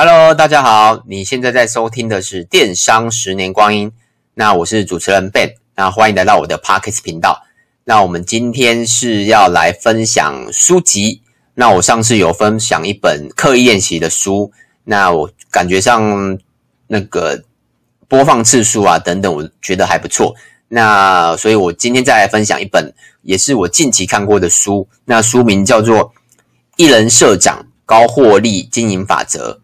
Hello，大家好，你现在在收听的是电商十年光阴。那我是主持人 Ben，那欢迎来到我的 Podcast 频道。那我们今天是要来分享书籍。那我上次有分享一本刻意练习的书，那我感觉上那个播放次数啊等等，我觉得还不错。那所以我今天再来分享一本，也是我近期看过的书。那书名叫做《一人社长高获利经营法则》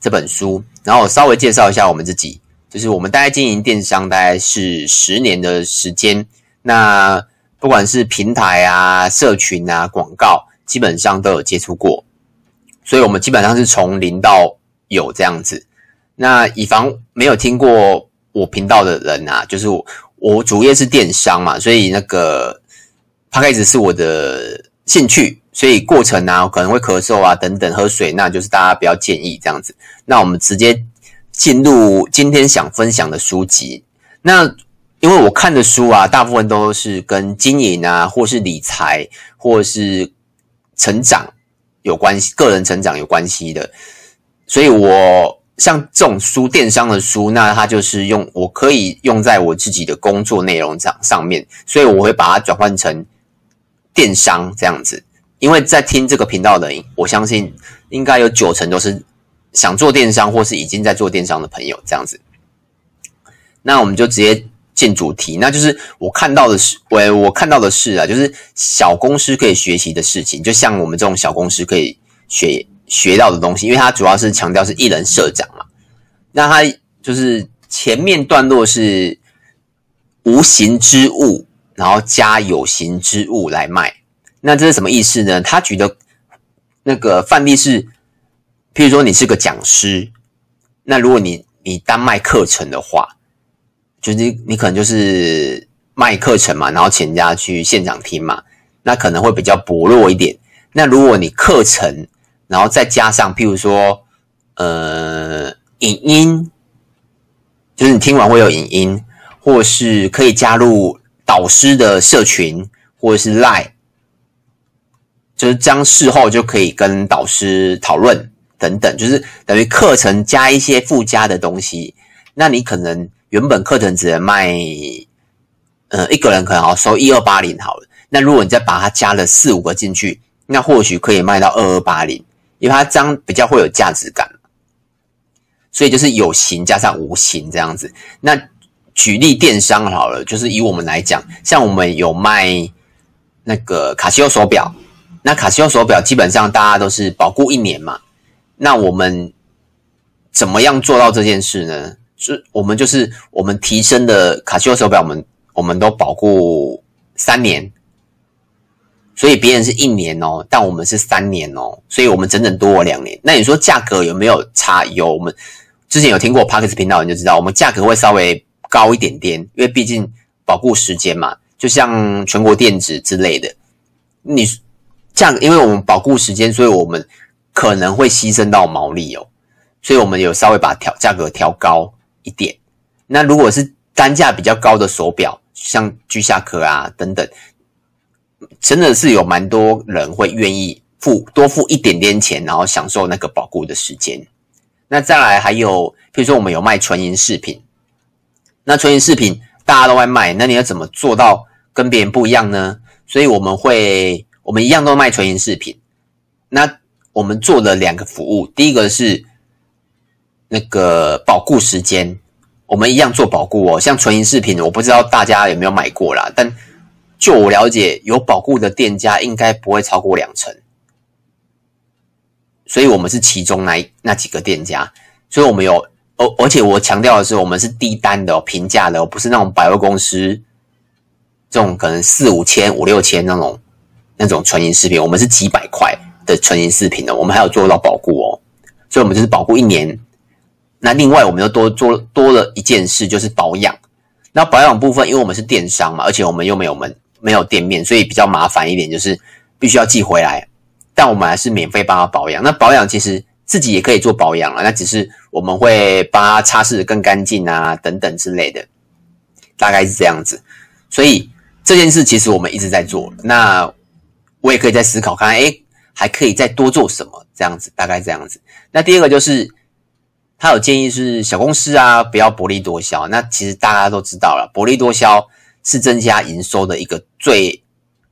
这本书。然后我稍微介绍一下我们自己，就是我们大概经营电商大概是十年的时间。那不管是平台啊、社群啊、广告。基本上都有接触过，所以我们基本上是从零到有这样子。那以防没有听过我频道的人啊，就是我，我主业是电商嘛，所以那个 Podcast 是我的兴趣，所以过程啊可能会咳嗽啊等等，喝水，那就是大家不要介意这样子。那我们直接进入今天想分享的书籍。那因为我看的书啊，大部分都是跟经营啊，或是理财，或是成长有关系，个人成长有关系的，所以我像这种书，电商的书，那它就是用我可以用在我自己的工作内容上上面，所以我会把它转换成电商这样子。因为在听这个频道的人，我相信应该有九成都是想做电商或是已经在做电商的朋友这样子。那我们就直接。进主题，那就是我看到的是，我我看到的是啊，就是小公司可以学习的事情，就像我们这种小公司可以学学到的东西，因为它主要是强调是一人社长嘛。那它就是前面段落是无形之物，然后加有形之物来卖。那这是什么意思呢？他举的那个范例是，譬如说你是个讲师，那如果你你单卖课程的话。就是你，可能就是卖课程嘛，然后请人家去现场听嘛，那可能会比较薄弱一点。那如果你课程，然后再加上譬如说，呃，影音，就是你听完会有影音，或是可以加入导师的社群，或者是 Line，就是这样事后就可以跟导师讨论等等，就是等于课程加一些附加的东西，那你可能。原本课程只能卖，呃，一个人可能要收一二八零好了。那如果你再把它加了四五个进去，那或许可以卖到二二八零，因为它这样比较会有价值感。所以就是有形加上无形这样子。那举例电商好了，就是以我们来讲，像我们有卖那个卡西欧手表，那卡西欧手表基本上大家都是保固一年嘛。那我们怎么样做到这件事呢？是我们就是我们提升的卡西欧手表，我们我们都保固三年，所以别人是一年哦，但我们是三年哦，所以我们整整多了两年。那你说价格有没有差？有，我们之前有听过 Podcast 频道，你就知道我们价格会稍微高一点点，因为毕竟保固时间嘛，就像全国电子之类的，你这样，因为我们保固时间，所以我们可能会牺牲到毛利哦，所以我们有稍微把调价格调高。一点，那如果是单价比较高的手表，像居下壳啊等等，真的是有蛮多人会愿意付多付一点点钱，然后享受那个保固的时间。那再来还有，比如说我们有卖纯银饰品，那纯银饰品大家都在卖，那你要怎么做到跟别人不一样呢？所以我们会，我们一样都卖纯银饰品。那我们做了两个服务，第一个是。那个保固时间，我们一样做保固哦。像纯银饰品，我不知道大家有没有买过啦。但就我了解，有保固的店家应该不会超过两成。所以我们是其中那那几个店家。所以我们有，而而且我强调的是，我们是低单的哦，平价的哦，不是那种百货公司这种可能四五千、五六千那种那种纯银饰品。我们是几百块的纯银饰品的，我们还有做到保固哦。所以我们就是保固一年。那另外，我们又多做多了一件事，就是保养。那保养部分，因为我们是电商嘛，而且我们又没有门没有店面，所以比较麻烦一点，就是必须要寄回来。但我们还是免费帮他保养。那保养其实自己也可以做保养了，那只是我们会帮他擦拭得更干净啊，等等之类的，大概是这样子。所以这件事其实我们一直在做。那我也可以在思考看，诶还可以再多做什么？这样子，大概这样子。那第二个就是，他有建议是小公司啊，不要薄利多销。那其实大家都知道了，薄利多销是增加营收的一个最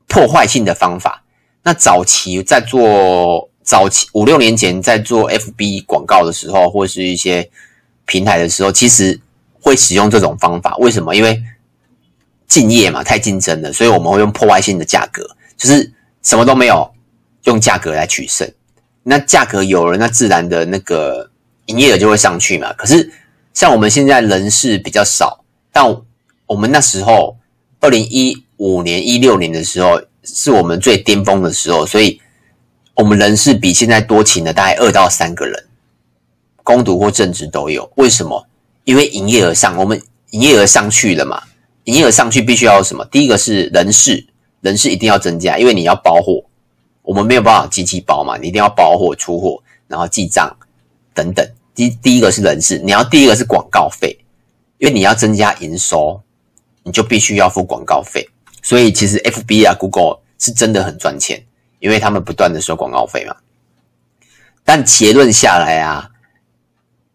破坏性的方法。那早期在做早期五六年前在做 FB 广告的时候，或是一些平台的时候，其实会使用这种方法。为什么？因为竞业嘛，太竞争了，所以我们会用破坏性的价格，就是什么都没有。用价格来取胜，那价格有了，那自然的那个营业额就会上去嘛。可是像我们现在人事比较少，但我们那时候二零一五年、一六年的时候是我们最巅峰的时候，所以我们人事比现在多请了大概二到三个人，攻读或正职都有。为什么？因为营业额上，我们营业额上去了嘛。营业额上去必须要什么？第一个是人事，人事一定要增加，因为你要包货。我们没有办法机器包嘛，你一定要包货、出货，然后记账等等。第第一个是人事，你要第一个是广告费，因为你要增加营收，你就必须要付广告费。所以其实 FB 啊、Google 是真的很赚钱，因为他们不断的收广告费嘛。但结论下来啊，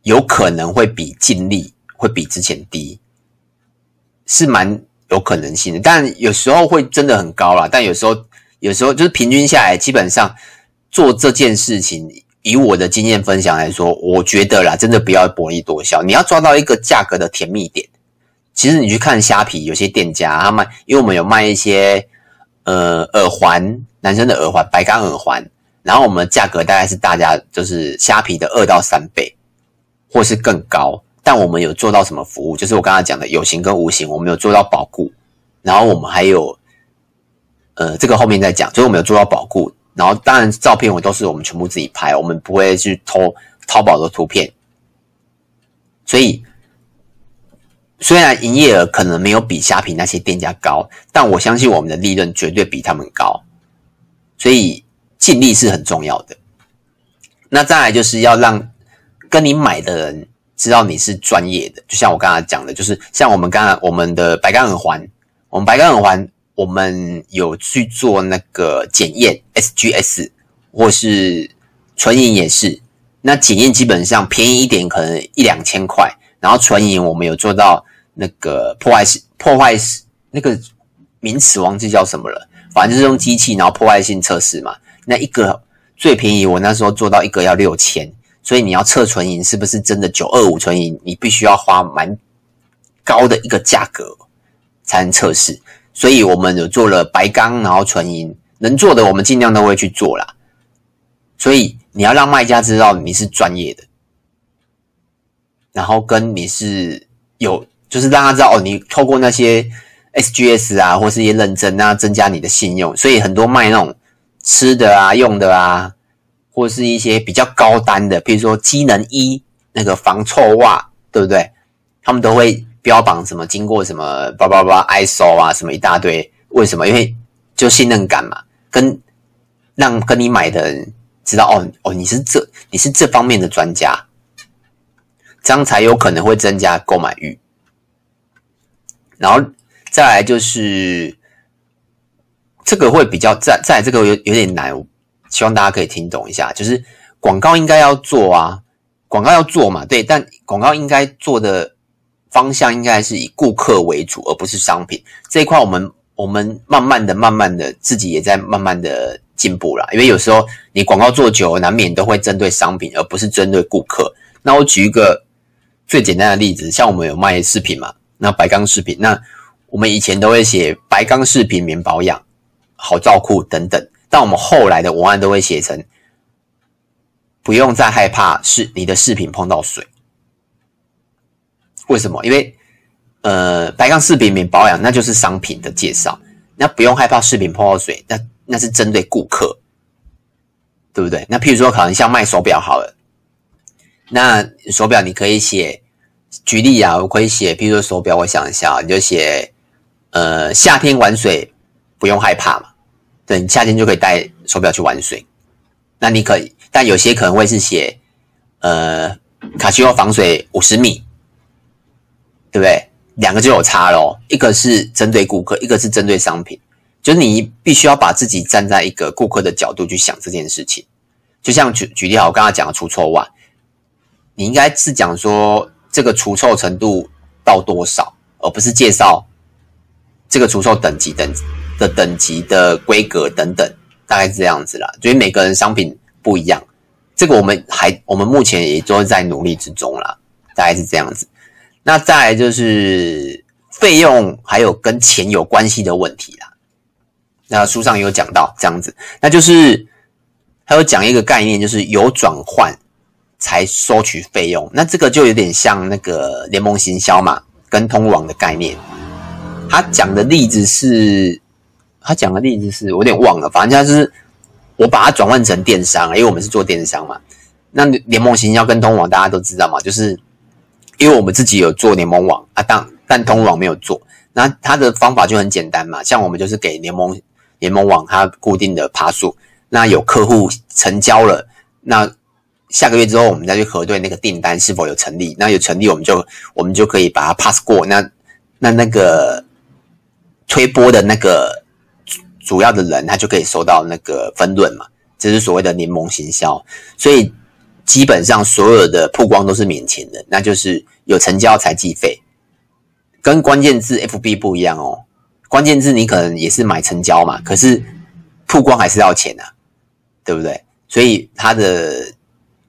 有可能会比净利会比之前低，是蛮有可能性的。但有时候会真的很高啦，但有时候。有时候就是平均下来，基本上做这件事情，以我的经验分享来说，我觉得啦，真的不要薄利多销，你要抓到一个价格的甜蜜点。其实你去看虾皮，有些店家他卖，因为我们有卖一些呃耳环，男生的耳环，白钢耳环，然后我们的价格大概是大家就是虾皮的二到三倍，或是更高。但我们有做到什么服务？就是我刚才讲的有形跟无形，我们有做到保固，然后我们还有。呃，这个后面再讲。所以我们有做到保固，然后当然照片我都是我们全部自己拍，我们不会去偷淘宝的图片。所以虽然营业额可能没有比虾皮那些店家高，但我相信我们的利润绝对比他们高。所以尽力是很重要的。那再来就是要让跟你买的人知道你是专业的，就像我刚才讲的，就是像我们刚才我们的白钢耳环，我们白钢耳环。我们有去做那个检验，SGS 或是纯银也是。那检验基本上便宜一点，可能一两千块。然后纯银我们有做到那个破坏性破坏那个名词忘记叫什么了，反正就是用机器然后破坏性测试嘛。那一个最便宜，我那时候做到一个要六千，所以你要测纯银是不是真的九二五纯银，你必须要花蛮高的一个价格才能测试。所以我们有做了白钢，然后纯银，能做的我们尽量都会去做啦。所以你要让卖家知道你是专业的，然后跟你是有，就是让他知道哦，你透过那些 SGS 啊，或是一些认证啊，增加你的信用。所以很多卖那种吃的啊、用的啊，或是一些比较高单的，比如说机能衣那个防臭袜，对不对？他们都会。标榜什么？经过什么？叭叭叭，ISO 啊，什么一大堆？为什么？因为就信任感嘛，跟让跟你买的人知道哦哦，你是这你是这方面的专家，这样才有可能会增加购买欲。然后再来就是这个会比较再再来这个有有点难，希望大家可以听懂一下。就是广告应该要做啊，广告要做嘛，对，但广告应该做的。方向应该是以顾客为主，而不是商品这一块。我们我们慢慢的、慢慢的，自己也在慢慢的进步啦。因为有时候你广告做久，难免都会针对商品，而不是针对顾客。那我举一个最简单的例子，像我们有卖饰品嘛，那白钢饰品，那我们以前都会写白钢饰品免保养、好照顾等等，但我们后来的文案都会写成不用再害怕是你的饰品碰到水。为什么？因为，呃，白钢饰品免保养，那就是商品的介绍，那不用害怕饰品碰到水，那那是针对顾客，对不对？那譬如说，可能像卖手表好了，那手表你可以写，举例啊，我可以写，譬如说手表，我想一下，你就写，呃，夏天玩水不用害怕嘛，对，你夏天就可以带手表去玩水，那你可以，但有些可能会是写，呃，卡西欧防水五十米。对不对？两个就有差咯，一个是针对顾客，一个是针对商品。就是你必须要把自己站在一个顾客的角度去想这件事情。就像举举例好，我刚刚讲的除臭袜，你应该是讲说这个除臭程度到多少，而不是介绍这个除售等级等的等级的规格等等，大概是这样子啦。所以每个人商品不一样，这个我们还我们目前也都在努力之中啦，大概是这样子。那再来就是费用还有跟钱有关系的问题啦。那书上有讲到这样子，那就是还有讲一个概念，就是有转换才收取费用。那这个就有点像那个联盟行销嘛，跟通网的概念。他讲的例子是，他讲的例子是我有点忘了，反正他就是我把它转换成电商，因为我们是做电商嘛。那联盟行销跟通网大家都知道嘛，就是因为我们自己有做联盟网啊，但但通网没有做。那他的方法就很简单嘛，像我们就是给联盟。联盟网它固定的趴数，那有客户成交了，那下个月之后我们再去核对那个订单是否有成立，那有成立我们就我们就可以把它 pass 过，那那那个推播的那个主要的人他就可以收到那个分润嘛，这是所谓的联盟行销，所以基本上所有的曝光都是免钱的，那就是有成交才计费，跟关键字 FB 不一样哦。关键字你可能也是买成交嘛，可是曝光还是要钱啊，对不对？所以他的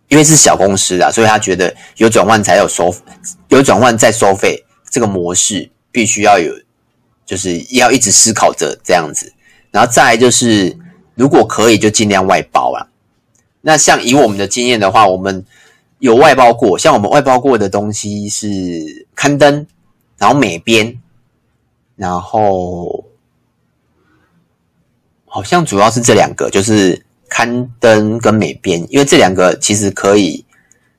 因为是小公司啊，所以他觉得有转换才有收，有转换再收费，这个模式必须要有，就是要一直思考着这样子。然后再来就是，如果可以就尽量外包啊。那像以我们的经验的话，我们有外包过，像我们外包过的东西是刊登，然后美编。然后好像主要是这两个，就是刊登跟美编，因为这两个其实可以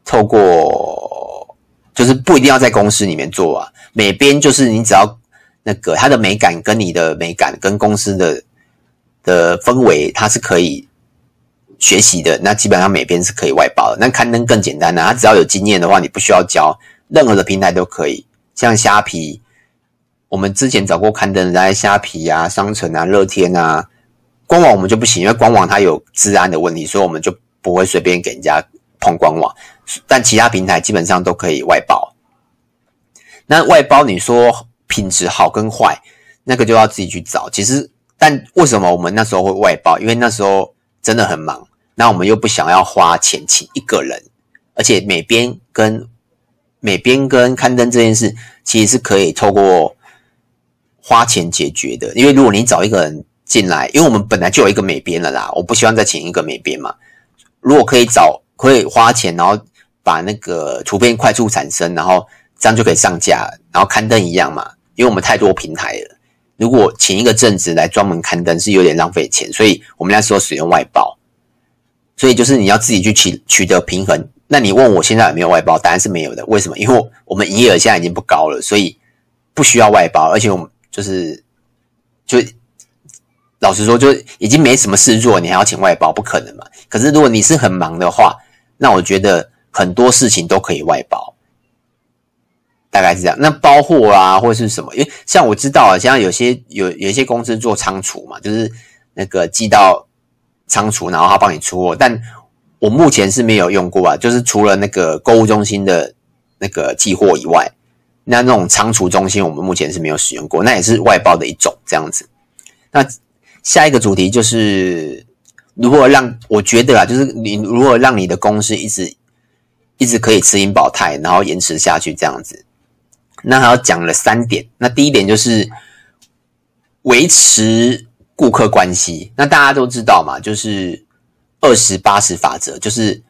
透过，就是不一定要在公司里面做啊。美编就是你只要那个它的美感跟你的美感跟公司的的氛围，它是可以学习的。那基本上美编是可以外包的。那刊登更简单的，它只要有经验的话，你不需要教，任何的平台都可以，像虾皮。我们之前找过刊登在虾皮啊、商城啊、乐天啊，官网我们就不行，因为官网它有治安的问题，所以我们就不会随便给人家碰官网。但其他平台基本上都可以外包。那外包你说品质好跟坏，那个就要自己去找。其实，但为什么我们那时候会外包？因为那时候真的很忙，那我们又不想要花钱请一个人，而且美编跟美编跟刊登这件事，其实是可以透过。花钱解决的，因为如果你找一个人进来，因为我们本来就有一个美编了啦，我不希望再请一个美编嘛。如果可以找，可以花钱，然后把那个图片快速产生，然后这样就可以上架，然后刊登一样嘛。因为我们太多平台了，如果请一个正职来专门刊登是有点浪费钱，所以我们那时候使用外包。所以就是你要自己去取取得平衡。那你问我现在有没有外包？答案是没有的。为什么？因为我们营业额现在已经不高了，所以不需要外包，而且我们。就是，就老实说，就已经没什么事做，你还要请外包，不可能嘛。可是如果你是很忙的话，那我觉得很多事情都可以外包，大概是这样。那包货啊，或是什么？因为像我知道啊，像有些有有一些公司做仓储嘛，就是那个寄到仓储，然后他帮你出货。但我目前是没有用过啊，就是除了那个购物中心的那个寄货以外。那那种仓储中心，我们目前是没有使用过，那也是外包的一种这样子。那下一个主题就是如何让我觉得啊，就是你如何让你的公司一直一直可以持盈保泰，然后延迟下去这样子。那还要讲了三点。那第一点就是维持顾客关系。那大家都知道嘛，就是二十八十法则，就是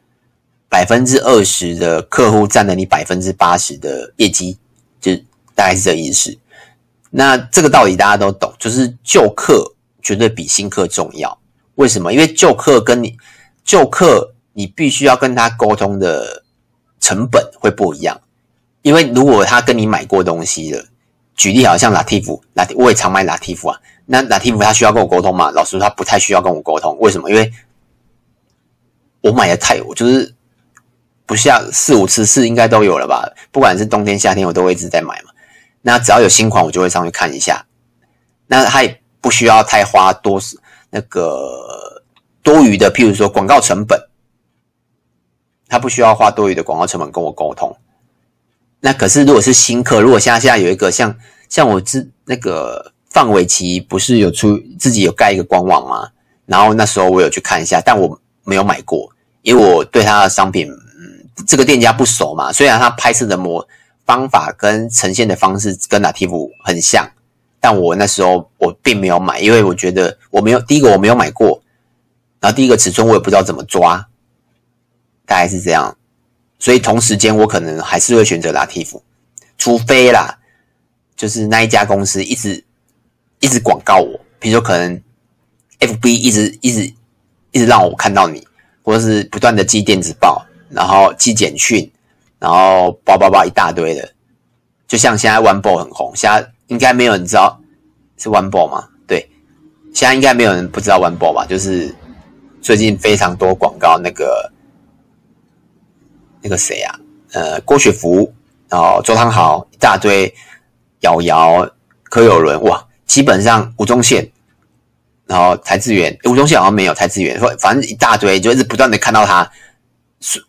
百分之二十的客户占了你百分之八十的业绩。就大概是这意思。那这个道理大家都懂，就是旧客绝对比新客重要。为什么？因为旧客跟你旧客，你必须要跟他沟通的成本会不一样。因为如果他跟你买过东西了，举例好像拉蒂夫，拉我也常买拉蒂夫啊。那拉蒂夫他需要跟我沟通吗？老实说，他不太需要跟我沟通。为什么？因为我买的太，我就是。不下四五次是应该都有了吧？不管是冬天夏天，我都会一直在买嘛。那只要有新款，我就会上去看一下。那他也不需要太花多那个多余的，譬如说广告成本，他不需要花多余的广告成本跟我沟通。那可是如果是新客，如果现在现在有一个像像我自那个范玮琪不是有出自己有盖一个官网吗？然后那时候我有去看一下，但我没有买过，因为我对他的商品，嗯，这个店家不熟嘛。虽然他拍摄的模方法跟呈现的方式跟 Lativ 很像，但我那时候我并没有买，因为我觉得我没有第一个我没有买过，然后第一个尺寸我也不知道怎么抓，大概是这样。所以同时间我可能还是会选择 Lativ，除非啦，就是那一家公司一直一直广告我，比如说可能。FB 一直一直一直让我看到你，或者是不断的寄电子报，然后寄简讯，然后叭叭叭一大堆的，就像现在 OneBo 很红，现在应该没有人知道是 OneBo 吗？对，现在应该没有人不知道 OneBo 吧？就是最近非常多广告，那个那个谁啊？呃，郭雪芙，然后周汤豪一大堆，瑶瑶、柯有伦，哇，基本上吴宗宪。然后台智源，吴宗宪好像没有台智源，反正一大堆，就一直不断的看到他。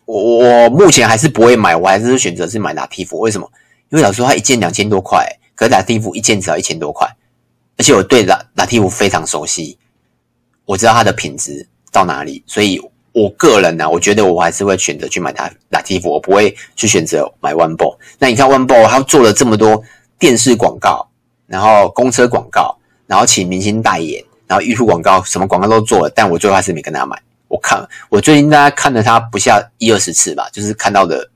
我我目前还是不会买，我还是选择是买 Lativ。为什么？因为老实说，他一件两千多块，可是 Lativ 一件只要一千多块，而且我对 Lativ 非常熟悉，我知道它的品质到哪里，所以我个人呢、我觉得我还是会选择去买它 Lativ，我不会去选择买 OneBall。那你看 OneBall，它做了这么多电视广告，然后公车广告，然后请明星代言。然后 YouTube 广告，什么广告都做了，但我最后还是没跟他买。我看我最近大概看了他不下一二十次吧，就是看到的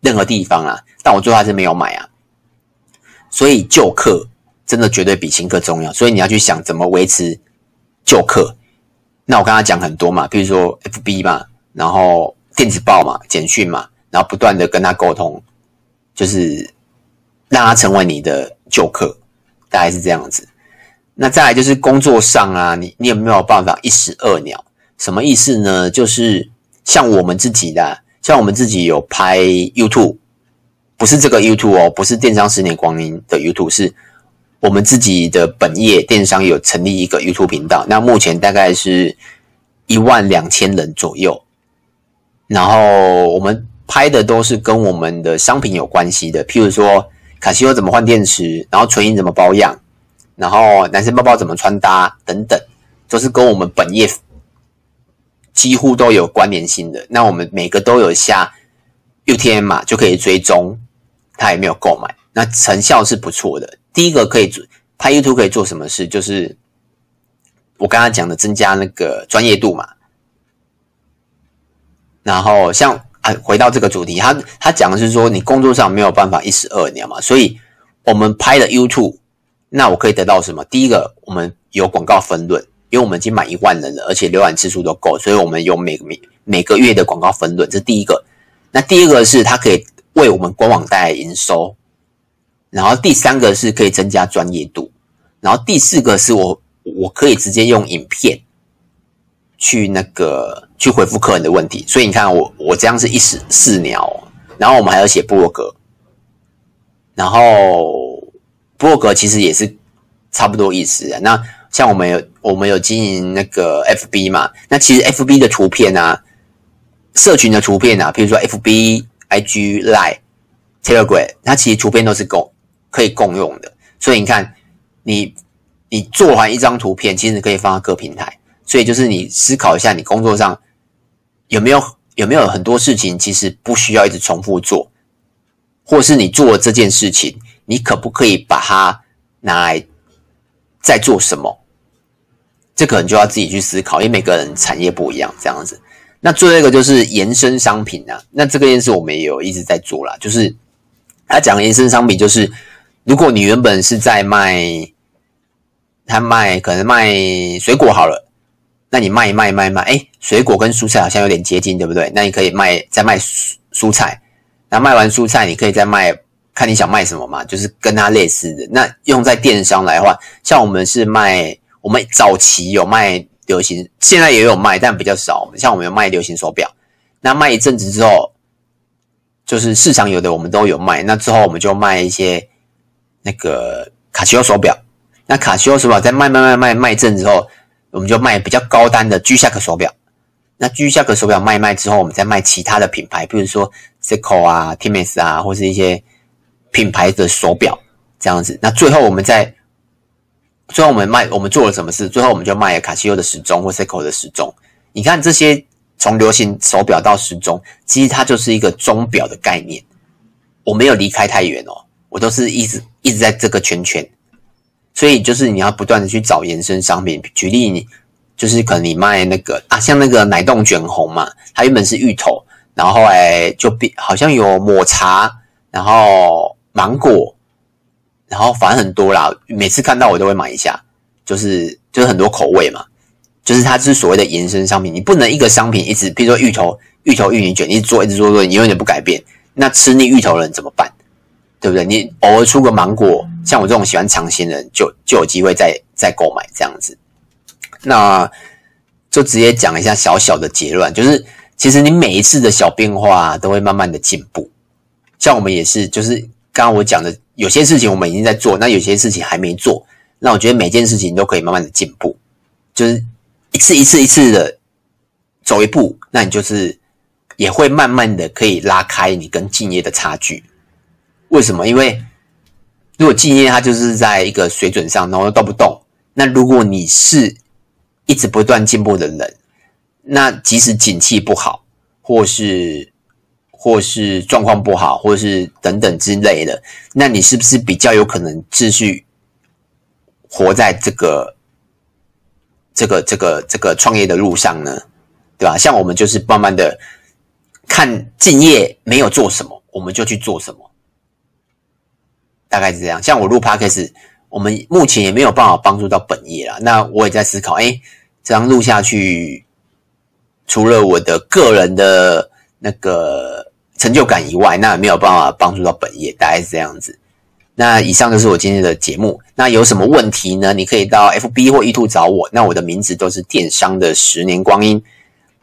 任何地方啊，但我最后还是没有买啊。所以旧客真的绝对比新客重要，所以你要去想怎么维持旧客。那我刚才讲很多嘛，比如说 FB 嘛，然后电子报嘛，简讯嘛，然后不断的跟他沟通，就是让他成为你的旧客，大概是这样子。那再来就是工作上啊，你你有没有办法一石二鸟？什么意思呢？就是像我们自己的，像我们自己有拍 YouTube，不是这个 YouTube 哦，不是电商十年光阴的 YouTube，是我们自己的本业电商有成立一个 YouTube 频道。那目前大概是一万两千人左右，然后我们拍的都是跟我们的商品有关系的，譬如说卡西欧怎么换电池，然后纯银怎么保养。然后男生包包怎么穿搭等等，都是跟我们本业几乎都有关联性的。那我们每个都有下 UTM 码，就可以追踪他有没有购买。那成效是不错的。第一个可以做拍 YouTube 可以做什么事？就是我刚刚讲的增加那个专业度嘛。然后像啊，回到这个主题，他他讲的是说你工作上没有办法一石二鸟嘛，所以我们拍了 YouTube。那我可以得到什么？第一个，我们有广告分润，因为我们已经满一万人了，而且浏览次数都够，所以我们有每每每个月的广告分润，这第一个。那第二个是它可以为我们官网带来营收，然后第三个是可以增加专业度，然后第四个是我我可以直接用影片去那个去回复客人的问题，所以你看我我这样是一石四鸟，然后我们还要写部落格，然后。部落格其实也是差不多意思的。那像我们有我们有经营那个 FB 嘛，那其实 FB 的图片啊，社群的图片啊，比如说 FB、IG、Line、Telegram，它其实图片都是共可以共用的。所以你看，你你做完一张图片，其实可以放到各平台。所以就是你思考一下，你工作上有没有有没有很多事情，其实不需要一直重复做，或是你做了这件事情。你可不可以把它拿来再做什么？这可能就要自己去思考，因为每个人产业不一样，这样子。那最后一个就是延伸商品啊，那这个件事我们也有一直在做啦，就是他讲延伸商品，就是如果你原本是在卖，他卖可能卖水果好了，那你卖卖卖卖，哎，水果跟蔬菜好像有点接近，对不对？那你可以卖再卖蔬蔬菜，那卖完蔬菜，你可以再卖。看你想卖什么嘛，就是跟它类似的。那用在电商来的话，像我们是卖，我们早期有卖流行，现在也有卖，但比较少。像我们有卖流行手表，那卖一阵子之后，就是市场有的我们都有卖。那之后我们就卖一些那个卡西欧手表，那卡西欧手表在卖卖卖卖卖阵之后，我们就卖比较高单的 G-Shock 手表。那 G-Shock 手表卖卖之后，我们再卖其他的品牌，比如说 Seiko 啊、Timex 啊，或是一些品牌的手表这样子。那最后我们在最后我们卖，我们做了什么事？最后我们就卖了卡西欧的时钟或 Seiko 的时钟。你看这些从流行手表到时钟，其实它就是一个钟表的概念。我没有离开太远哦，我都是一直一直在这个圈圈。所以就是你要不断的去找延伸商品。举例，你就是可能你卖那个啊，像那个奶冻卷红嘛，它原本是芋头，然后后来就变好像有抹茶，然后芒果。然后反正很多啦，每次看到我都会买一下，就是就是很多口味嘛，就是它是所谓的延伸商品，你不能一个商品一直，比如说芋头、芋头芋泥卷，一直做一直做做，你永远不改变，那吃腻芋头的人怎么办？对不对？你偶尔出个芒果，像我这种喜欢尝鲜的人，就就有机会再再购买这样子。那就直接讲一下小小的结论，就是其实你每一次的小变化都会慢慢的进步，像我们也是，就是刚刚我讲的。有些事情我们已经在做，那有些事情还没做。那我觉得每件事情都可以慢慢的进步，就是一次一次一次的走一步，那你就是也会慢慢的可以拉开你跟敬业的差距。为什么？因为如果敬业它就是在一个水准上，然后都不动。那如果你是一直不断进步的人，那即使景气不好，或是或是状况不好，或是等等之类的，那你是不是比较有可能继续活在这个这个这个这个创业的路上呢？对吧？像我们就是慢慢的看敬业没有做什么，我们就去做什么，大概是这样。像我录 Podcast，我们目前也没有办法帮助到本业啦。那我也在思考，哎，这样录下去，除了我的个人的那个。成就感以外，那也没有办法帮助到本业，大概是这样子。那以上就是我今天的节目。那有什么问题呢？你可以到 FB 或 YouTube 找我。那我的名字都是电商的十年光阴。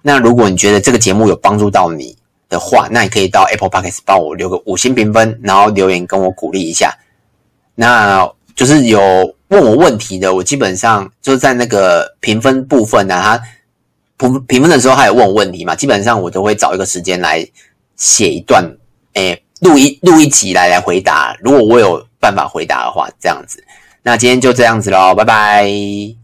那如果你觉得这个节目有帮助到你的话，那你可以到 Apple Podcast 帮我留个五星评分，然后留言跟我鼓励一下。那就是有问我问题的，我基本上就在那个评分部分呢，他评评分的时候他也问我问题嘛，基本上我都会找一个时间来。写一段，诶，录一录一集来来回答。如果我有办法回答的话，这样子。那今天就这样子喽，拜拜。